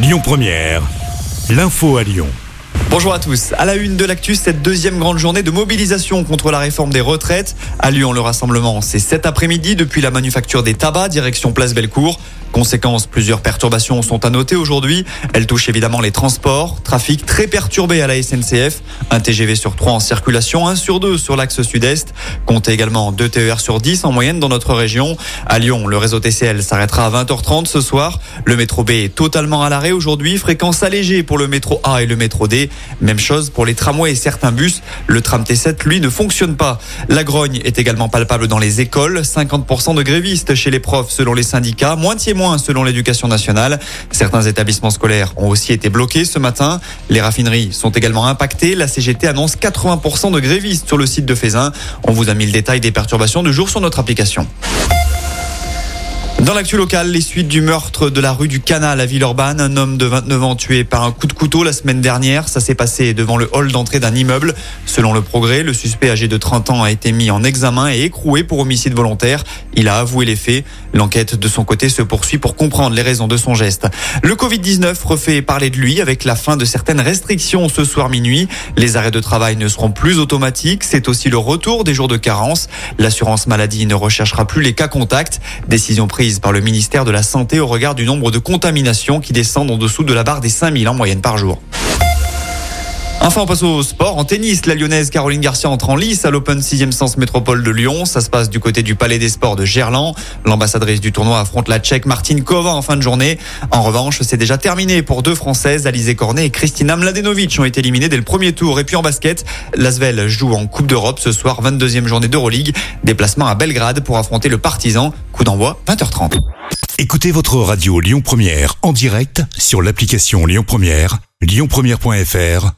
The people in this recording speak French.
Lyon Première, l'info à Lyon. Bonjour à tous. À la une de l'actu, cette deuxième grande journée de mobilisation contre la réforme des retraites. À Lyon, le rassemblement, c'est cet après-midi depuis la manufacture des tabacs, direction Place Bellecour. Conséquence, plusieurs perturbations sont à noter aujourd'hui. Elles touchent évidemment les transports. Trafic très perturbé à la SNCF. Un TGV sur 3 en circulation, un sur 2 sur l'axe sud-est. Comptez également 2 TER sur 10 en moyenne dans notre région. À Lyon, le réseau TCL s'arrêtera à 20h30 ce soir. Le métro B est totalement à l'arrêt aujourd'hui. Fréquence allégée pour le métro A et le métro D. Même chose pour les tramways et certains bus. Le tram T7, lui, ne fonctionne pas. La grogne est également palpable dans les écoles. 50% de grévistes chez les profs selon les syndicats. Moitié moins selon l'éducation nationale. Certains établissements scolaires ont aussi été bloqués ce matin. Les raffineries sont également impactées. La CGT annonce 80% de grévistes sur le site de Fézin. On vous a mis le détail des perturbations du jour sur notre application. Dans l'actu local, les suites du meurtre de la rue du Canal à Villeurbanne, un homme de 29 ans tué par un coup de couteau la semaine dernière. Ça s'est passé devant le hall d'entrée d'un immeuble. Selon le progrès, le suspect âgé de 30 ans a été mis en examen et écroué pour homicide volontaire. Il a avoué les faits. L'enquête de son côté se poursuit pour comprendre les raisons de son geste. Le Covid-19 refait parler de lui avec la fin de certaines restrictions ce soir minuit. Les arrêts de travail ne seront plus automatiques. C'est aussi le retour des jours de carence. L'assurance maladie ne recherchera plus les cas contacts. Décision par le ministère de la Santé au regard du nombre de contaminations qui descendent en dessous de la barre des 5000 en moyenne par jour. Enfin, on passe au sport. En tennis, la lyonnaise Caroline Garcia entre en lice à l'Open 6e Sens Métropole de Lyon. Ça se passe du côté du Palais des Sports de Gerland. L'ambassadrice du tournoi affronte la Tchèque Martine Kova en fin de journée. En revanche, c'est déjà terminé pour deux Françaises. Alizé Cornet et Kristina Mladenovic ont été éliminées dès le premier tour. Et puis en basket, Lasvel joue en Coupe d'Europe ce soir, 22e journée d'Euroleague. Déplacement à Belgrade pour affronter le Partizan. Coup d'envoi, 20h30. Écoutez votre radio Lyon Première en direct sur l'application Lyon Première, lyonpremière.fr